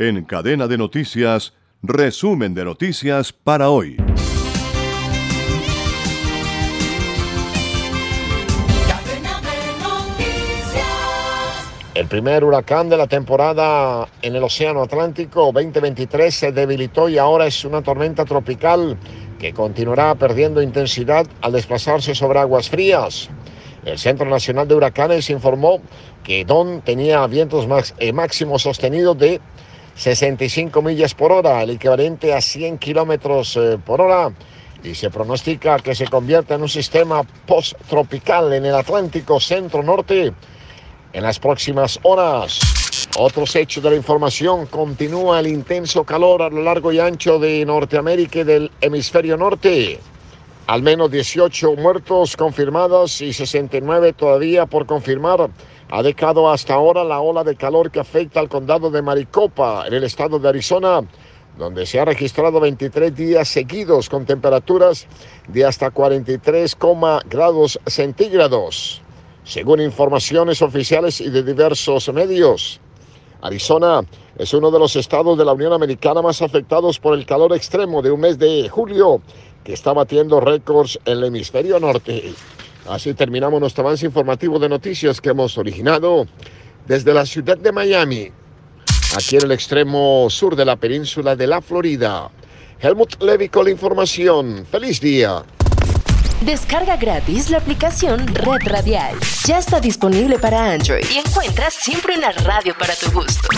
En cadena de noticias, resumen de noticias para hoy. El primer huracán de la temporada en el Océano Atlántico 2023 se debilitó y ahora es una tormenta tropical que continuará perdiendo intensidad al desplazarse sobre aguas frías. El Centro Nacional de Huracanes informó que Don tenía vientos eh, máximos sostenidos de 65 millas por hora, el equivalente a 100 kilómetros eh, por hora, y se pronostica que se convierta en un sistema post-tropical en el Atlántico Centro-Norte en las próximas horas. Otros hechos de la información, continúa el intenso calor a lo largo y ancho de Norteamérica y del hemisferio norte. Al menos 18 muertos confirmados y 69 todavía por confirmar. Ha dejado hasta ahora la ola de calor que afecta al condado de Maricopa, en el estado de Arizona, donde se ha registrado 23 días seguidos con temperaturas de hasta 43, grados centígrados según informaciones oficiales y de diversos medios. Arizona es uno de los estados de la Unión Americana más afectados por el calor extremo de un mes de julio, que está batiendo récords en el hemisferio norte. Así terminamos nuestro avance informativo de noticias que hemos originado desde la ciudad de Miami, aquí en el extremo sur de la península de la Florida. Helmut Levy con la información. Feliz día. Descarga gratis la aplicación Red Radial. Ya está disponible para Android y encuentras siempre una radio para tu gusto.